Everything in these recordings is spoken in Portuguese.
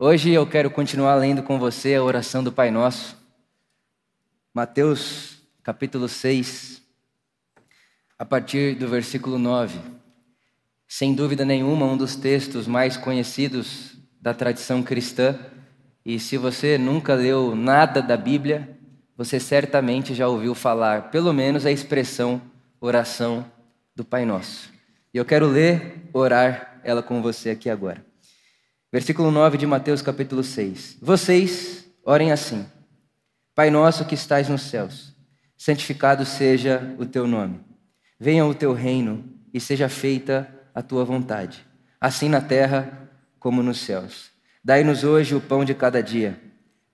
Hoje eu quero continuar lendo com você a oração do Pai Nosso. Mateus, capítulo 6, a partir do versículo 9. Sem dúvida nenhuma, um dos textos mais conhecidos da tradição cristã. E se você nunca leu nada da Bíblia, você certamente já ouviu falar, pelo menos, a expressão oração do Pai Nosso. E eu quero ler, orar ela com você aqui agora. Versículo 9 de Mateus capítulo 6. Vocês orem assim: Pai nosso que estais nos céus, santificado seja o teu nome. Venha o teu reino e seja feita a tua vontade, assim na terra como nos céus. Dai-nos hoje o pão de cada dia.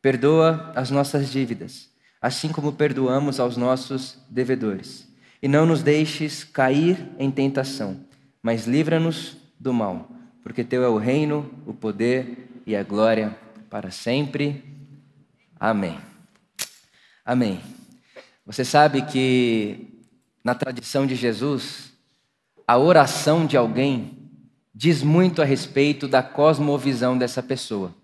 Perdoa as nossas dívidas, assim como perdoamos aos nossos devedores. E não nos deixes cair em tentação, mas livra-nos do mal porque teu é o reino, o poder e a glória para sempre. Amém. Amém. Você sabe que na tradição de Jesus, a oração de alguém diz muito a respeito da cosmovisão dessa pessoa.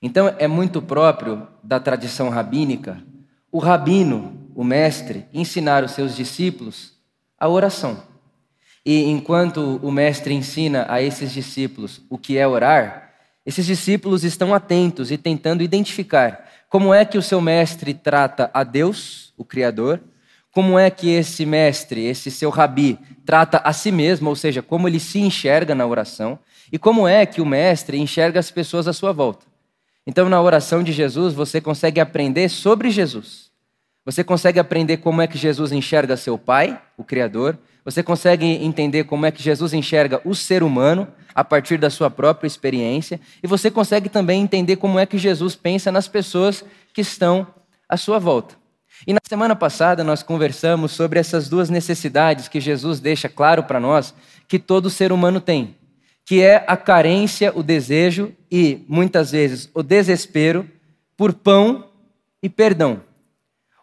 Então é muito próprio da tradição rabínica o rabino, o mestre, ensinar os seus discípulos a oração. E enquanto o mestre ensina a esses discípulos o que é orar, esses discípulos estão atentos e tentando identificar como é que o seu mestre trata a Deus, o Criador, como é que esse mestre, esse seu rabi, trata a si mesmo, ou seja, como ele se enxerga na oração, e como é que o mestre enxerga as pessoas à sua volta. Então, na oração de Jesus, você consegue aprender sobre Jesus. Você consegue aprender como é que Jesus enxerga seu Pai, o Criador, você consegue entender como é que Jesus enxerga o ser humano a partir da sua própria experiência, e você consegue também entender como é que Jesus pensa nas pessoas que estão à sua volta. E na semana passada nós conversamos sobre essas duas necessidades que Jesus deixa claro para nós que todo ser humano tem, que é a carência, o desejo e muitas vezes o desespero por pão e perdão.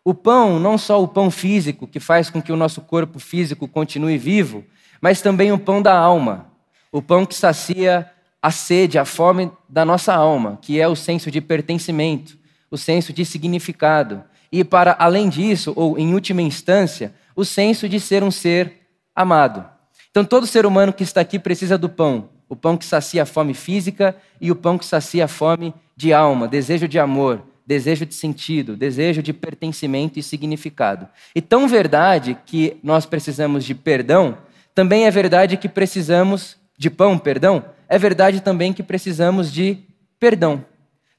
O pão, não só o pão físico, que faz com que o nosso corpo físico continue vivo, mas também o pão da alma, o pão que sacia a sede, a fome da nossa alma, que é o senso de pertencimento, o senso de significado. E para além disso, ou em última instância, o senso de ser um ser amado. Então todo ser humano que está aqui precisa do pão, o pão que sacia a fome física e o pão que sacia a fome de alma, desejo de amor, desejo de sentido, desejo de pertencimento e significado. E tão verdade que nós precisamos de perdão, também é verdade que precisamos de pão, perdão, é verdade também que precisamos de perdão.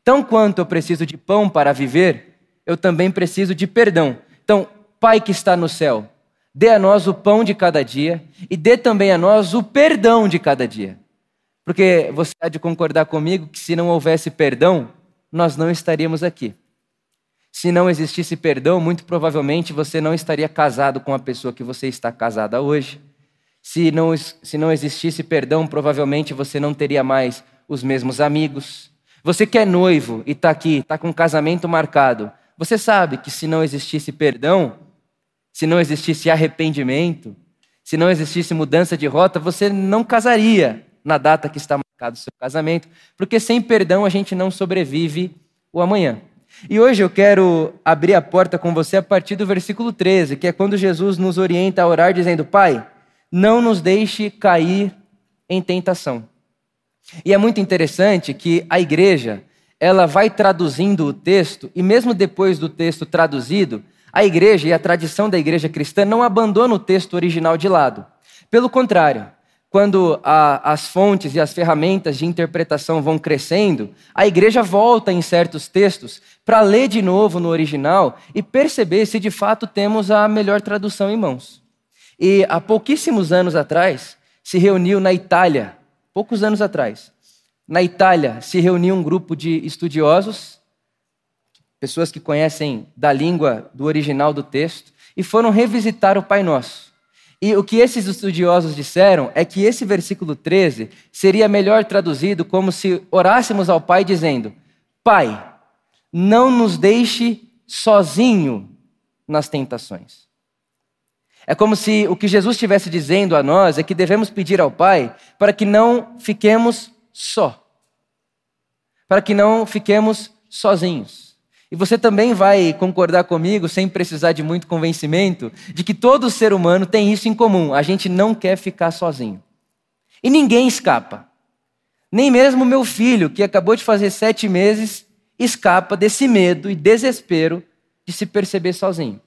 Tão quanto eu preciso de pão para viver, eu também preciso de perdão. Então, Pai que está no céu, dê a nós o pão de cada dia e dê também a nós o perdão de cada dia. Porque você há de concordar comigo que se não houvesse perdão, nós não estaríamos aqui. Se não existisse perdão, muito provavelmente você não estaria casado com a pessoa que você está casada hoje. Se não, se não existisse perdão, provavelmente você não teria mais os mesmos amigos. Você que é noivo e está aqui, está com um casamento marcado, você sabe que se não existisse perdão, se não existisse arrependimento, se não existisse mudança de rota, você não casaria na data que está marcado o seu casamento, porque sem perdão a gente não sobrevive o amanhã. E hoje eu quero abrir a porta com você a partir do versículo 13, que é quando Jesus nos orienta a orar dizendo: Pai, não nos deixe cair em tentação. E é muito interessante que a igreja, ela vai traduzindo o texto, e mesmo depois do texto traduzido, a igreja e a tradição da igreja cristã não abandona o texto original de lado. Pelo contrário, quando a, as fontes e as ferramentas de interpretação vão crescendo, a igreja volta em certos textos para ler de novo no original e perceber se de fato temos a melhor tradução em mãos. E há pouquíssimos anos atrás, se reuniu na Itália, poucos anos atrás, na Itália se reuniu um grupo de estudiosos, pessoas que conhecem da língua do original do texto, e foram revisitar o Pai Nosso. E o que esses estudiosos disseram é que esse versículo 13 seria melhor traduzido como se orássemos ao Pai dizendo: Pai, não nos deixe sozinho nas tentações. É como se o que Jesus estivesse dizendo a nós é que devemos pedir ao Pai para que não fiquemos só. para que não fiquemos sozinhos. E você também vai concordar comigo, sem precisar de muito convencimento, de que todo ser humano tem isso em comum: a gente não quer ficar sozinho. E ninguém escapa. Nem mesmo meu filho, que acabou de fazer sete meses, escapa desse medo e desespero de se perceber sozinho.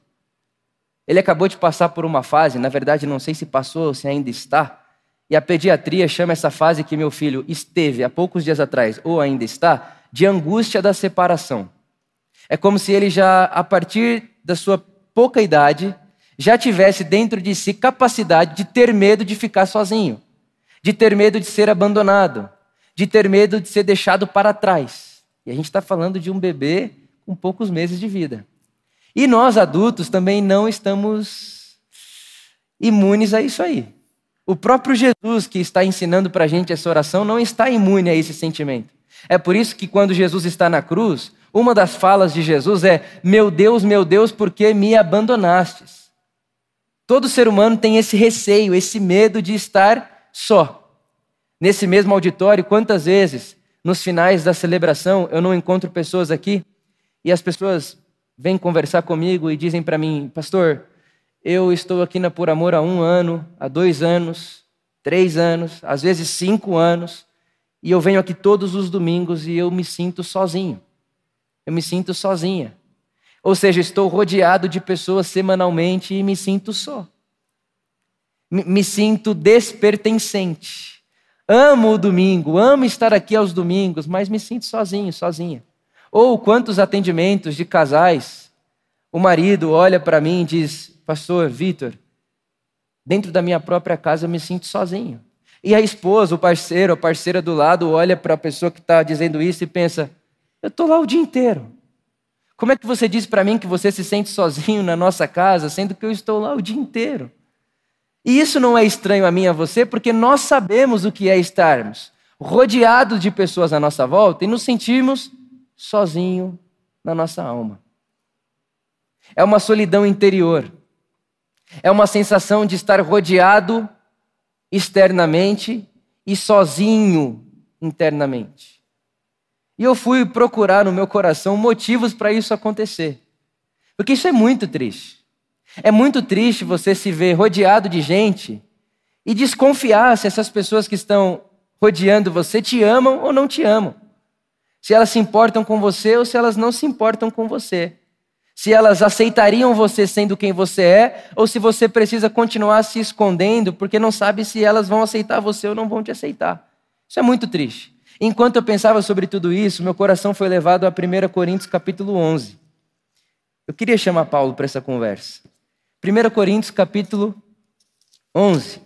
Ele acabou de passar por uma fase, na verdade, não sei se passou ou se ainda está, e a pediatria chama essa fase que meu filho esteve há poucos dias atrás, ou ainda está, de angústia da separação. É como se ele já, a partir da sua pouca idade, já tivesse dentro de si capacidade de ter medo de ficar sozinho, de ter medo de ser abandonado, de ter medo de ser deixado para trás. E a gente está falando de um bebê com poucos meses de vida. E nós, adultos, também não estamos imunes a isso aí. O próprio Jesus, que está ensinando para a gente essa oração, não está imune a esse sentimento. É por isso que quando Jesus está na cruz, uma das falas de Jesus é: Meu Deus, meu Deus, por que me abandonastes? Todo ser humano tem esse receio, esse medo de estar só. Nesse mesmo auditório, quantas vezes, nos finais da celebração, eu não encontro pessoas aqui e as pessoas vêm conversar comigo e dizem para mim, pastor, eu estou aqui na Por Amor há um ano, há dois anos, três anos, às vezes cinco anos, e eu venho aqui todos os domingos e eu me sinto sozinho. Eu me sinto sozinha. Ou seja, estou rodeado de pessoas semanalmente e me sinto só. Me, sinto despertencente. Amo o domingo, amo estar aqui aos domingos, mas me sinto sozinho, sozinha. Ou quantos atendimentos de casais, o marido olha para mim e diz: Pastor Vitor, dentro da minha própria casa eu me sinto sozinho. E a esposa, o parceiro, a parceira do lado olha para a pessoa que está dizendo isso e pensa: Eu estou lá o dia inteiro. Como é que você diz para mim que você se sente sozinho na nossa casa, sendo que eu estou lá o dia inteiro? E isso não é estranho a mim e a você, porque nós sabemos o que é estarmos rodeados de pessoas à nossa volta e nos sentirmos sozinho na nossa alma. É uma solidão interior. É uma sensação de estar rodeado externamente e sozinho internamente. E eu fui procurar no meu coração motivos para isso acontecer. Porque isso é muito triste. É muito triste você se ver rodeado de gente e desconfiar se essas pessoas que estão rodeando você te amam ou não te amam. Se elas se importam com você ou se elas não se importam com você. Se elas aceitariam você sendo quem você é ou se você precisa continuar se escondendo porque não sabe se elas vão aceitar você ou não vão te aceitar. Isso é muito triste. Enquanto eu pensava sobre tudo isso, meu coração foi levado a 1 Coríntios capítulo 11. Eu queria chamar Paulo para essa conversa. 1 Coríntios capítulo 11.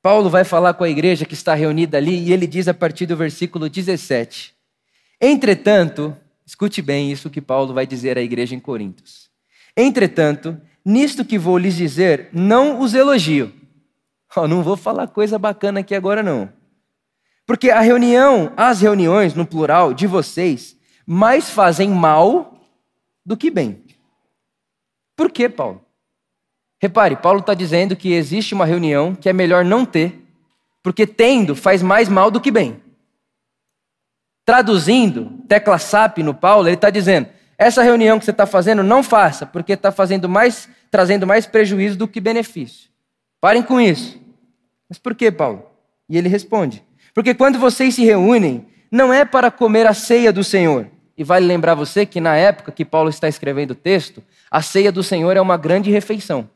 Paulo vai falar com a igreja que está reunida ali e ele diz a partir do versículo 17: Entretanto, escute bem isso que Paulo vai dizer à igreja em Coríntios. Entretanto, nisto que vou lhes dizer, não os elogio. Oh, não vou falar coisa bacana aqui agora não. Porque a reunião, as reuniões no plural de vocês, mais fazem mal do que bem. Por quê, Paulo? Repare, Paulo está dizendo que existe uma reunião que é melhor não ter, porque tendo faz mais mal do que bem. Traduzindo, tecla SAP no Paulo, ele está dizendo: essa reunião que você está fazendo, não faça, porque está fazendo mais, trazendo mais prejuízo do que benefício. Parem com isso. Mas por que, Paulo? E ele responde: porque quando vocês se reúnem, não é para comer a ceia do Senhor. E vale lembrar você que na época que Paulo está escrevendo o texto, a ceia do Senhor é uma grande refeição.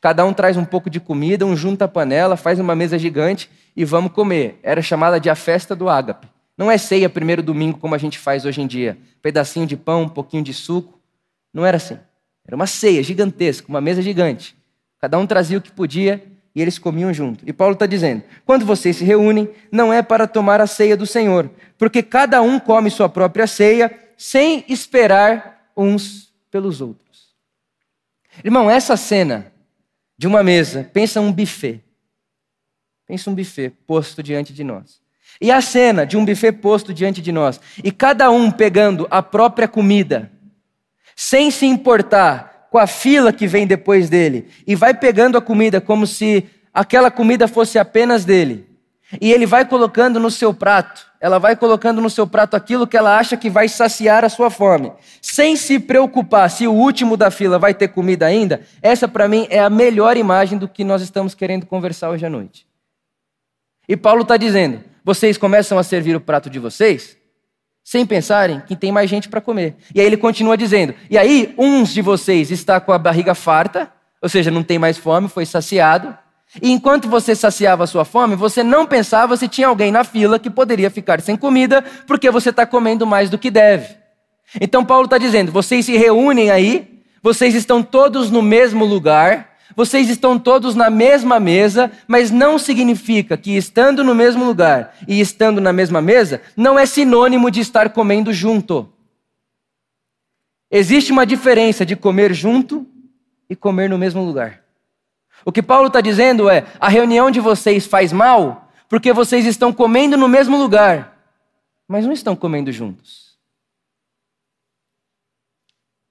Cada um traz um pouco de comida, um junta a panela, faz uma mesa gigante e vamos comer. Era chamada de a festa do ágape. Não é ceia primeiro domingo como a gente faz hoje em dia. Pedacinho de pão, um pouquinho de suco. Não era assim. Era uma ceia gigantesca, uma mesa gigante. Cada um trazia o que podia e eles comiam junto. E Paulo está dizendo: quando vocês se reúnem, não é para tomar a ceia do Senhor, porque cada um come sua própria ceia sem esperar uns pelos outros. Irmão, essa cena de uma mesa, pensa um buffet. Pensa um buffet posto diante de nós. E a cena de um buffet posto diante de nós, e cada um pegando a própria comida, sem se importar com a fila que vem depois dele, e vai pegando a comida como se aquela comida fosse apenas dele. e ele vai colocando no seu prato, ela vai colocando no seu prato aquilo que ela acha que vai saciar a sua fome, sem se preocupar se o último da fila vai ter comida ainda. Essa, para mim, é a melhor imagem do que nós estamos querendo conversar hoje à noite. E Paulo está dizendo: vocês começam a servir o prato de vocês sem pensarem que tem mais gente para comer. E aí ele continua dizendo: e aí, uns de vocês está com a barriga farta, ou seja, não tem mais fome, foi saciado. E enquanto você saciava a sua fome, você não pensava se tinha alguém na fila que poderia ficar sem comida, porque você está comendo mais do que deve. Então Paulo está dizendo: vocês se reúnem aí, vocês estão todos no mesmo lugar, vocês estão todos na mesma mesa, mas não significa que estando no mesmo lugar e estando na mesma mesa não é sinônimo de estar comendo junto. Existe uma diferença de comer junto e comer no mesmo lugar. O que Paulo está dizendo é: a reunião de vocês faz mal porque vocês estão comendo no mesmo lugar, mas não estão comendo juntos.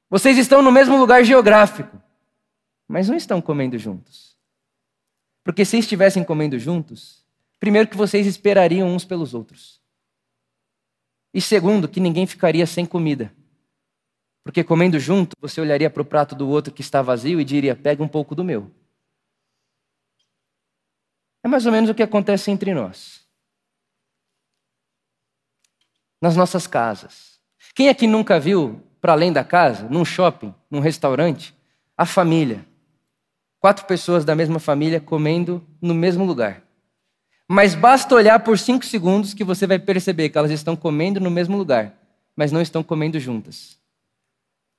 Vocês estão no mesmo lugar geográfico, mas não estão comendo juntos. Porque se estivessem comendo juntos, primeiro que vocês esperariam uns pelos outros. E segundo, que ninguém ficaria sem comida. Porque comendo junto, você olharia para o prato do outro que está vazio e diria: pega um pouco do meu. É mais ou menos o que acontece entre nós. Nas nossas casas. Quem aqui nunca viu, para além da casa, num shopping, num restaurante, a família? Quatro pessoas da mesma família comendo no mesmo lugar. Mas basta olhar por cinco segundos que você vai perceber que elas estão comendo no mesmo lugar, mas não estão comendo juntas.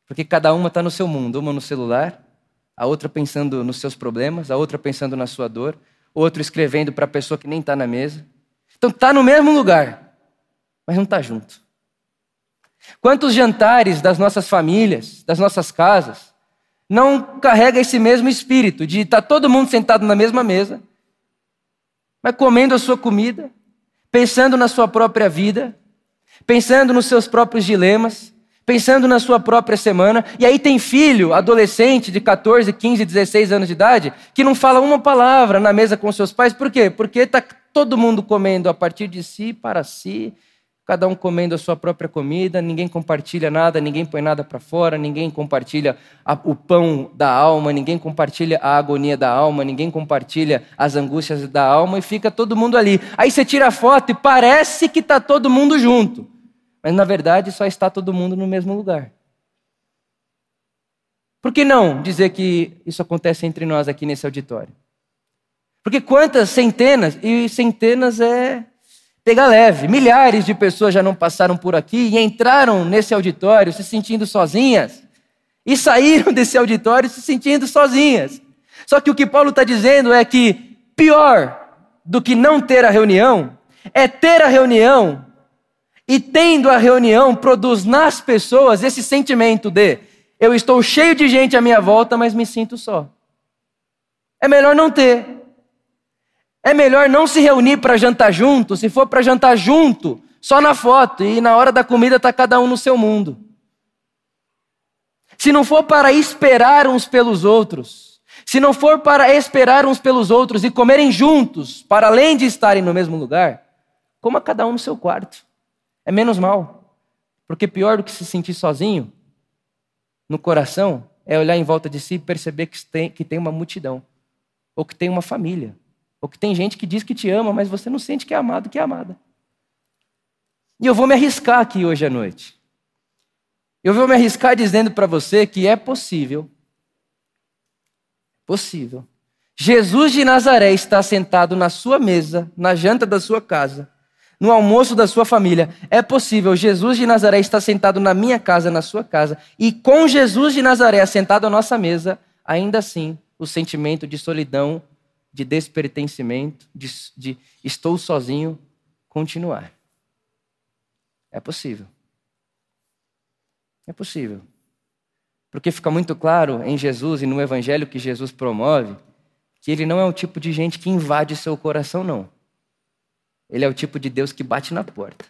Porque cada uma está no seu mundo, uma no celular, a outra pensando nos seus problemas, a outra pensando na sua dor, outro escrevendo para a pessoa que nem está na mesa. Então está no mesmo lugar, mas não está junto. Quantos jantares das nossas famílias, das nossas casas, não carrega esse mesmo espírito de estar tá todo mundo sentado na mesma mesa, mas comendo a sua comida, pensando na sua própria vida, pensando nos seus próprios dilemas, pensando na sua própria semana. E aí tem filho, adolescente de 14, 15, 16 anos de idade, que não fala uma palavra na mesa com seus pais. Por quê? Porque está todo mundo comendo a partir de si, para si, cada um comendo a sua própria comida, ninguém compartilha nada, ninguém põe nada para fora, ninguém compartilha a, o pão da alma, ninguém compartilha a agonia da alma, ninguém compartilha as angústias da alma e fica todo mundo ali. Aí você tira a foto e parece que está todo mundo junto mas na verdade só está todo mundo no mesmo lugar. Por que não dizer que isso acontece entre nós aqui nesse auditório? Porque quantas centenas, e centenas é pegar leve, milhares de pessoas já não passaram por aqui e entraram nesse auditório se sentindo sozinhas e saíram desse auditório se sentindo sozinhas. Só que o que Paulo está dizendo é que pior do que não ter a reunião é ter a reunião e tendo a reunião, produz nas pessoas esse sentimento de eu estou cheio de gente à minha volta, mas me sinto só. É melhor não ter. É melhor não se reunir para jantar junto, se for para jantar junto, só na foto, e na hora da comida está cada um no seu mundo. Se não for para esperar uns pelos outros, se não for para esperar uns pelos outros e comerem juntos, para além de estarem no mesmo lugar, coma cada um no seu quarto. É menos mal. Porque pior do que se sentir sozinho no coração é olhar em volta de si e perceber que tem, uma multidão, ou que tem uma família, ou que tem gente que diz que te ama, mas você não sente que é amado, que é amada. E eu vou me arriscar aqui hoje à noite. Eu vou me arriscar dizendo para você que é possível, possível, Jesus de Nazaré está sentado na sua mesa, na janta da sua casa, no almoço da sua família. É possível, Jesus de Nazaré está sentado na minha casa, na sua casa, e com Jesus de Nazaré sentado à nossa mesa, ainda assim, o sentimento de solidão, de despertencimento, de, de estou sozinho, continuar. É possível. É possível. Porque fica muito claro em Jesus e no evangelho que Jesus promove que ele não é o tipo de gente que invade seu coração, não. Ele é o tipo de Deus que bate na porta.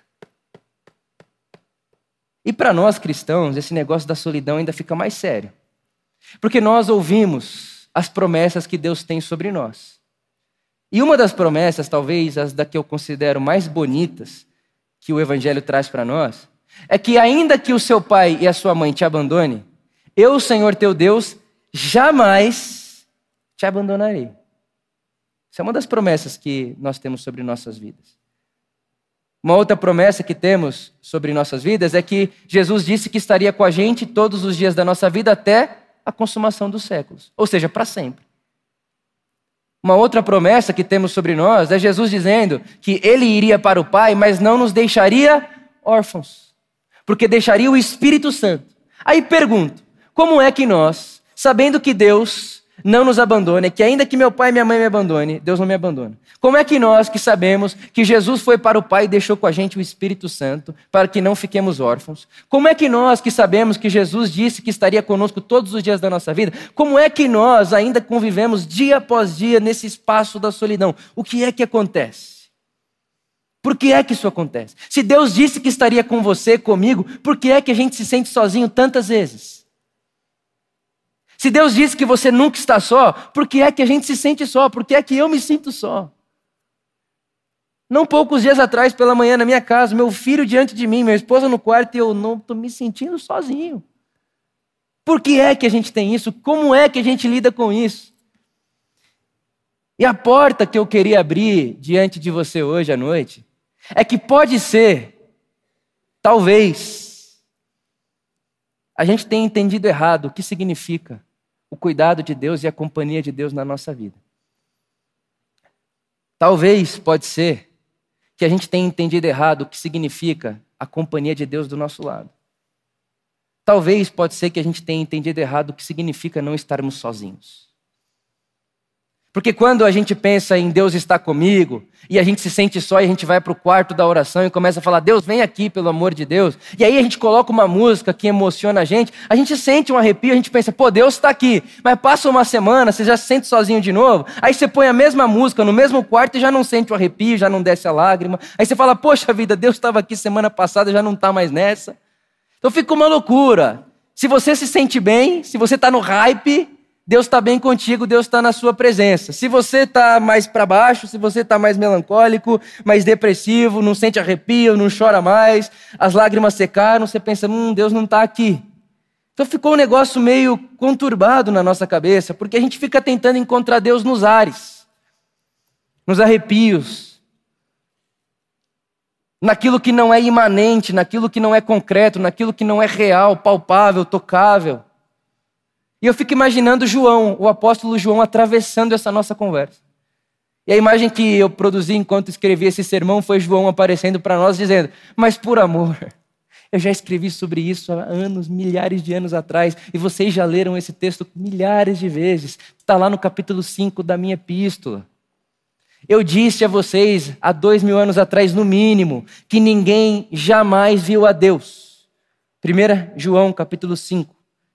E para nós cristãos, esse negócio da solidão ainda fica mais sério. Porque nós ouvimos as promessas que Deus tem sobre nós. E uma das promessas, talvez as da que eu considero mais bonitas, que o Evangelho traz para nós, é que ainda que o seu pai e a sua mãe te abandone, eu, Senhor teu Deus, jamais te abandonarei. Essa é uma das promessas que nós temos sobre nossas vidas. Uma outra promessa que temos sobre nossas vidas é que Jesus disse que estaria com a gente todos os dias da nossa vida até a consumação dos séculos, ou seja, para sempre. Uma outra promessa que temos sobre nós é Jesus dizendo que ele iria para o Pai, mas não nos deixaria órfãos, porque deixaria o Espírito Santo. Aí pergunto: como é que nós, sabendo que Deus não nos abandone, que ainda que meu pai e minha mãe me abandone, Deus não me abandona. Como é que nós que sabemos que Jesus foi para o Pai e deixou com a gente o Espírito Santo, para que não fiquemos órfãos? Como é que nós que sabemos que Jesus disse que estaria conosco todos os dias da nossa vida, como é que nós ainda convivemos dia após dia nesse espaço da solidão? O que é que acontece? Por que é que isso acontece? Se Deus disse que estaria com você, comigo, por que é que a gente se sente sozinho tantas vezes? Se Deus disse que você nunca está só, por que é que a gente se sente só? Por que é que eu me sinto só? Não poucos dias atrás, pela manhã, na minha casa, meu filho diante de mim, minha esposa no quarto, e eu não estou me sentindo sozinho. Por que é que a gente tem isso? Como é que a gente lida com isso? E a porta que eu queria abrir diante de você hoje à noite é que pode ser, talvez, a gente tenha entendido errado o que significa o cuidado de Deus e a companhia de Deus na nossa vida. Talvez, pode ser, que a gente tenha entendido errado o que significa a companhia de Deus do nosso lado. Talvez, pode ser que a gente tenha entendido errado o que significa não estarmos sozinhos. Porque quando a gente pensa em Deus está comigo, e a gente se sente só e a gente vai para o quarto da oração e começa a falar, Deus, vem aqui, pelo amor de Deus. E aí a gente coloca uma música que emociona a gente, a gente sente um arrepio, a gente pensa, pô, Deus está aqui. Mas passa uma semana, você já se sente sozinho de novo, aí você põe a mesma música no mesmo quarto e já não sente o arrepio, já não desce a lágrima. Aí você fala, poxa vida, Deus estava aqui semana passada, já não está mais nessa. Então fica uma loucura. Se você se sente bem, se você está no hype, Deus está bem contigo, Deus está na sua presença. Se você está mais para baixo, se você está mais melancólico, mais depressivo, não sente arrepio, não chora mais, as lágrimas secaram, você pensa, hum, Deus não está aqui. Então ficou um negócio meio conturbado na nossa cabeça, porque a gente fica tentando encontrar Deus nos ares, nos arrepios, naquilo que não é imanente, naquilo que não é concreto, naquilo que não é real, palpável, tocável. E eu fico imaginando João, o apóstolo João, atravessando essa nossa conversa. E a imagem que eu produzi enquanto escrevi esse sermão foi João aparecendo para nós dizendo: Mas por amor, eu já escrevi sobre isso há anos, milhares de anos atrás, e vocês já leram esse texto milhares de vezes. Está lá no capítulo 5 da minha epístola. Eu disse a vocês há dois mil anos atrás, no mínimo, que ninguém jamais viu a Deus. 1 João, capítulo 5.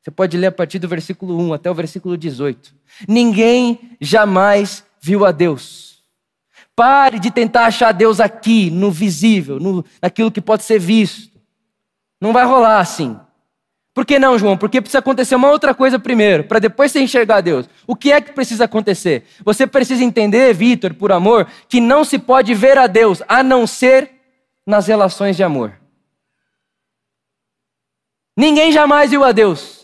Você pode ler a partir do versículo 1 até o versículo 18. Ninguém jamais viu a Deus. Pare de tentar achar Deus aqui, no visível, no, naquilo que pode ser visto. Não vai rolar assim. Por que não, João? Porque precisa acontecer uma outra coisa primeiro, para depois você enxergar Deus. O que é que precisa acontecer? Você precisa entender, Vitor, por amor, que não se pode ver a Deus a não ser nas relações de amor. Ninguém jamais viu a Deus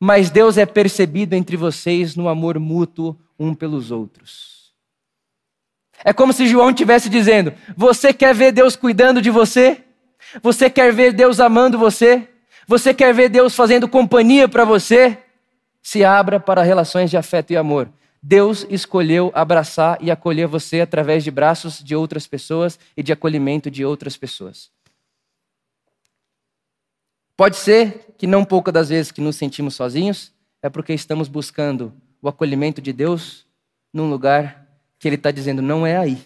mas Deus é percebido entre vocês no amor mútuo um pelos outros. É como se João estivesse dizendo: Você quer ver Deus cuidando de você? Você quer ver Deus amando você? Você quer ver Deus fazendo companhia para você? Se abra para relações de afeto e amor. Deus escolheu abraçar e acolher você através de braços de outras pessoas e de acolhimento de outras pessoas. Pode ser que não pouca das vezes que nos sentimos sozinhos é porque estamos buscando o acolhimento de Deus num lugar que Ele está dizendo não é aí.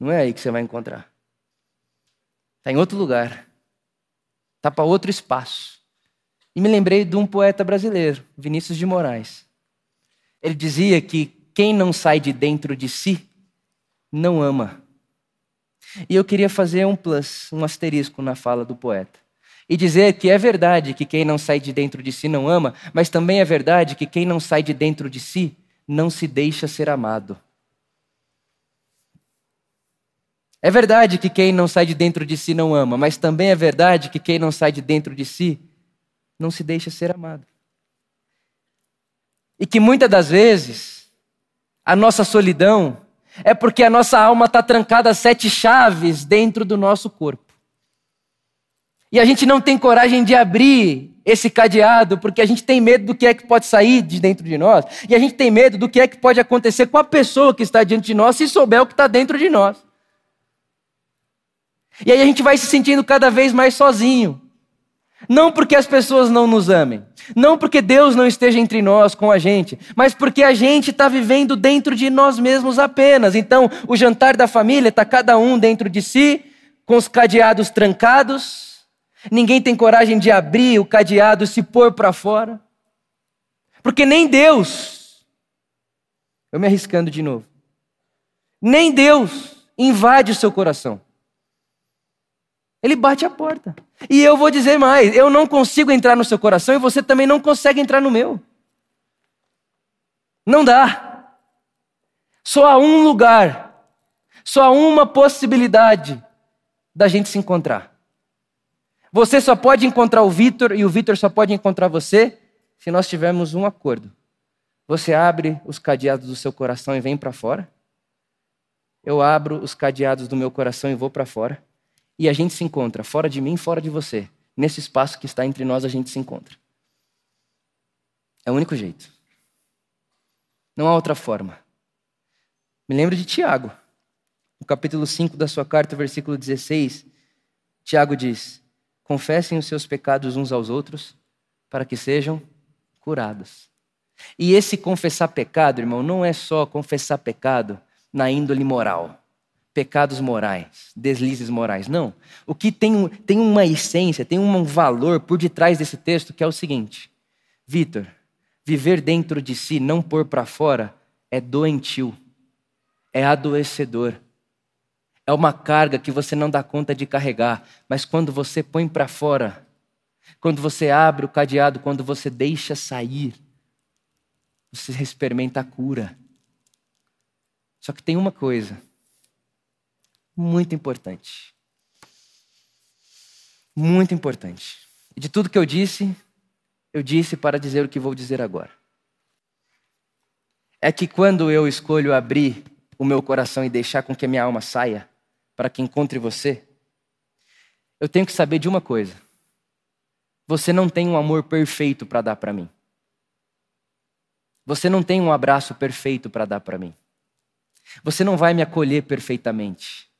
Não é aí que você vai encontrar. Está em outro lugar. Está para outro espaço. E me lembrei de um poeta brasileiro, Vinícius de Moraes. Ele dizia que quem não sai de dentro de si não ama. E eu queria fazer um plus, um asterisco na fala do poeta. E dizer que é verdade que quem não sai de dentro de si não ama, mas também é verdade que quem não sai de dentro de si não se deixa ser amado. É verdade que quem não sai de dentro de si não ama, mas também é verdade que quem não sai de dentro de si não se deixa ser amado. E que muitas das vezes a nossa solidão é porque a nossa alma está trancada a sete chaves dentro do nosso corpo. E a gente não tem coragem de abrir esse cadeado porque a gente tem medo do que é que pode sair de dentro de nós. E a gente tem medo do que é que pode acontecer com a pessoa que está diante de nós se souber o que está dentro de nós. E aí a gente vai se sentindo cada vez mais sozinho. Não porque as pessoas não nos amem, não porque Deus não esteja entre nós com a gente, mas porque a gente está vivendo dentro de nós mesmos apenas. Então, o jantar da família está cada um dentro de si, com os cadeados trancados, ninguém tem coragem de abrir o cadeado e se pôr para fora, porque nem Deus, eu me arriscando de novo, nem Deus invade o seu coração. Ele bate a porta. E eu vou dizer mais: eu não consigo entrar no seu coração e você também não consegue entrar no meu. Não dá. Só há um lugar, só há uma possibilidade da gente se encontrar. Você só pode encontrar o Vitor e o Vitor só pode encontrar você se nós tivermos um acordo. Você abre os cadeados do seu coração e vem para fora. Eu abro os cadeados do meu coração e vou para fora e a gente se encontra, fora de mim, fora de você. Nesse espaço que está entre nós, a gente se encontra. É o único jeito. Não há outra forma. Me lembro de Tiago, no capítulo 5 da sua carta, versículo 16. Tiago diz: Confessem os seus pecados uns aos outros, para que sejam curados. E esse confessar pecado, irmão, não é só confessar pecado na índole moral pecados morais, deslizes morais. Não. O que tem, tem uma essência, tem um valor por detrás desse texto que é o seguinte: Vitor, viver dentro de si, não pôr para fora, é doentio, é adoecedor. É uma carga que você não dá conta de carregar, mas quando você põe para fora, quando você abre o cadeado, quando você deixa sair, você experimenta a cura. Só que tem uma coisa muito importante. Muito importante. De tudo que eu disse, eu disse para dizer o que vou dizer agora. É que quando eu escolho abrir o meu coração e deixar com que a minha alma saia para que encontre você, eu tenho que saber de uma coisa. Você não tem um amor perfeito para dar para mim. Você não tem um abraço perfeito para dar para mim. Você não vai me acolher perfeitamente.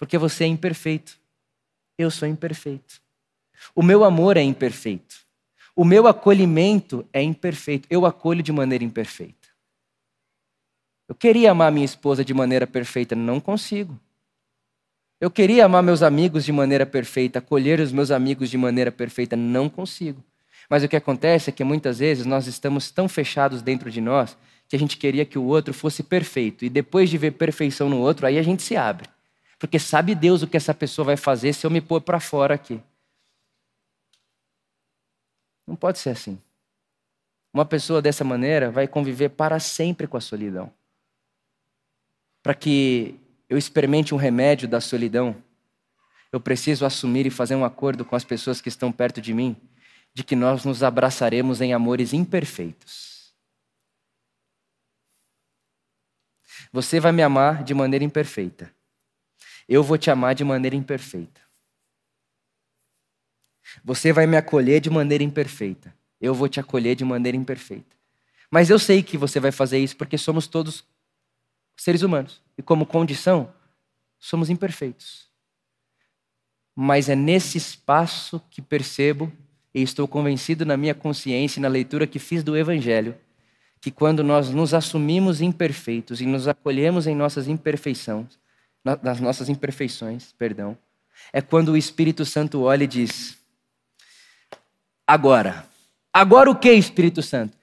Porque você é imperfeito. Eu sou imperfeito. O meu amor é imperfeito. O meu acolhimento é imperfeito. Eu acolho de maneira imperfeita. Eu queria amar minha esposa de maneira perfeita, não consigo. Eu queria amar meus amigos de maneira perfeita, acolher os meus amigos de maneira perfeita, não consigo. Mas o que acontece é que muitas vezes nós estamos tão fechados dentro de nós que a gente queria que o outro fosse perfeito. E depois de ver perfeição no outro, aí a gente se abre. Porque sabe Deus o que essa pessoa vai fazer se eu me pôr para fora aqui. Não pode ser assim. Uma pessoa dessa maneira vai conviver para sempre com a solidão. Para que eu experimente um remédio da solidão, eu preciso assumir e fazer um acordo com as pessoas que estão perto de mim, de que nós nos abraçaremos em amores imperfeitos. Você vai me amar de maneira imperfeita. Eu vou te amar de maneira imperfeita. Você vai me acolher de maneira imperfeita. Eu vou te acolher de maneira imperfeita. Mas eu sei que você vai fazer isso porque somos todos seres humanos. E como condição, somos imperfeitos. Mas é nesse espaço que percebo e estou convencido na minha consciência e na leitura que fiz do Evangelho, que quando nós nos assumimos imperfeitos e nos acolhemos em nossas imperfeições, das nossas imperfeições, perdão, é quando o Espírito Santo olha e diz: Agora, agora o que, Espírito Santo?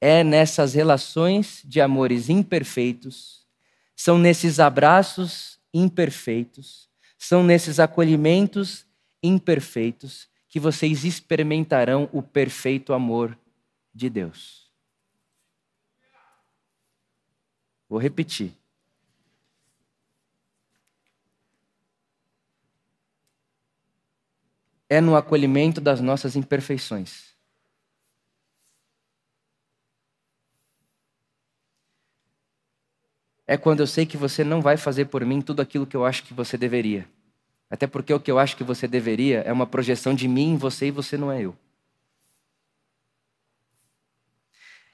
É nessas relações de amores imperfeitos, são nesses abraços imperfeitos, são nesses acolhimentos imperfeitos que vocês experimentarão o perfeito amor de Deus. Vou repetir. É no acolhimento das nossas imperfeições. É quando eu sei que você não vai fazer por mim tudo aquilo que eu acho que você deveria. Até porque o que eu acho que você deveria é uma projeção de mim em você e você não é eu.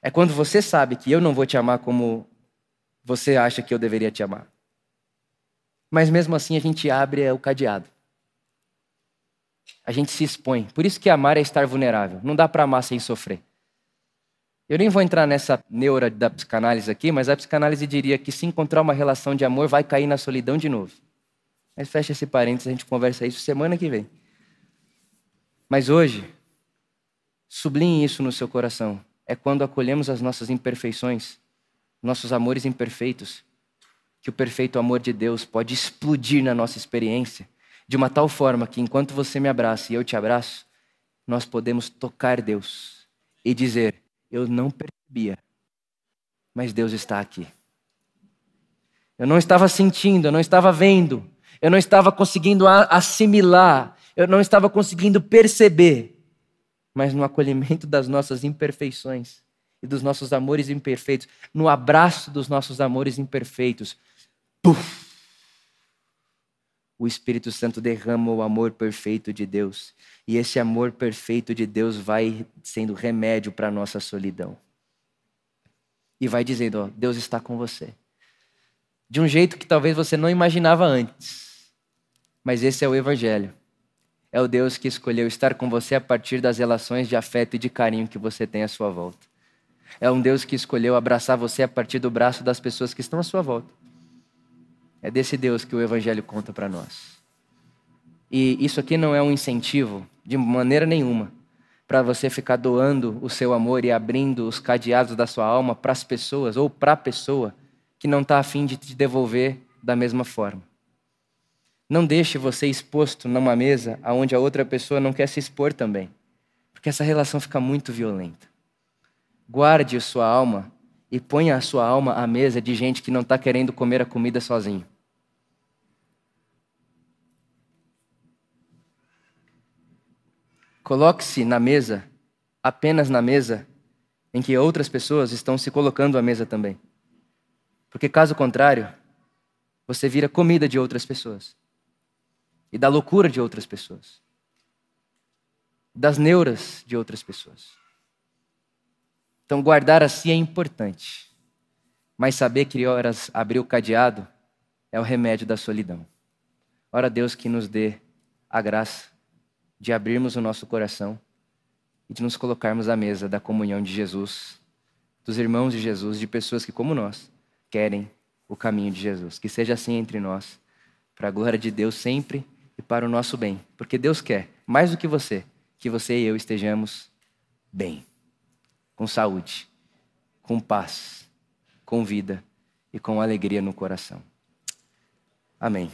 É quando você sabe que eu não vou te amar como você acha que eu deveria te amar. Mas mesmo assim a gente abre é, o cadeado. A gente se expõe. Por isso que amar é estar vulnerável. Não dá para amar sem sofrer. Eu nem vou entrar nessa neura da psicanálise aqui, mas a psicanálise diria que se encontrar uma relação de amor vai cair na solidão de novo. Mas fecha esse parênteses, a gente conversa isso semana que vem. Mas hoje, sublinhe isso no seu coração. É quando acolhemos as nossas imperfeições nossos amores imperfeitos, que o perfeito amor de Deus pode explodir na nossa experiência, de uma tal forma que enquanto você me abraça e eu te abraço, nós podemos tocar Deus e dizer: Eu não percebia, mas Deus está aqui. Eu não estava sentindo, eu não estava vendo, eu não estava conseguindo assimilar, eu não estava conseguindo perceber, mas no acolhimento das nossas imperfeições, e dos nossos amores imperfeitos, no abraço dos nossos amores imperfeitos, puff, o Espírito Santo derrama o amor perfeito de Deus. E esse amor perfeito de Deus vai sendo remédio para a nossa solidão. E vai dizendo: ó, Deus está com você. De um jeito que talvez você não imaginava antes. Mas esse é o Evangelho. É o Deus que escolheu estar com você a partir das relações de afeto e de carinho que você tem à sua volta. É um Deus que escolheu abraçar você a partir do braço das pessoas que estão à sua volta. É desse Deus que o Evangelho conta para nós. E isso aqui não é um incentivo, de maneira nenhuma, para você ficar doando o seu amor e abrindo os cadeados da sua alma para as pessoas ou para a pessoa que não está afim de te devolver da mesma forma. Não deixe você exposto numa mesa onde a outra pessoa não quer se expor também, porque essa relação fica muito violenta. Guarde sua alma e ponha a sua alma à mesa de gente que não está querendo comer a comida sozinho. Coloque-se na mesa, apenas na mesa, em que outras pessoas estão se colocando à mesa também. Porque caso contrário, você vira comida de outras pessoas. E da loucura de outras pessoas. Das neuras de outras pessoas. Então, guardar a si é importante, mas saber que horas abrir o cadeado é o remédio da solidão. Ora, Deus que nos dê a graça de abrirmos o nosso coração e de nos colocarmos à mesa da comunhão de Jesus, dos irmãos de Jesus, de pessoas que, como nós, querem o caminho de Jesus. Que seja assim entre nós, para a glória de Deus sempre e para o nosso bem. Porque Deus quer, mais do que você, que você e eu estejamos bem com saúde, com paz, com vida e com alegria no coração. Amém.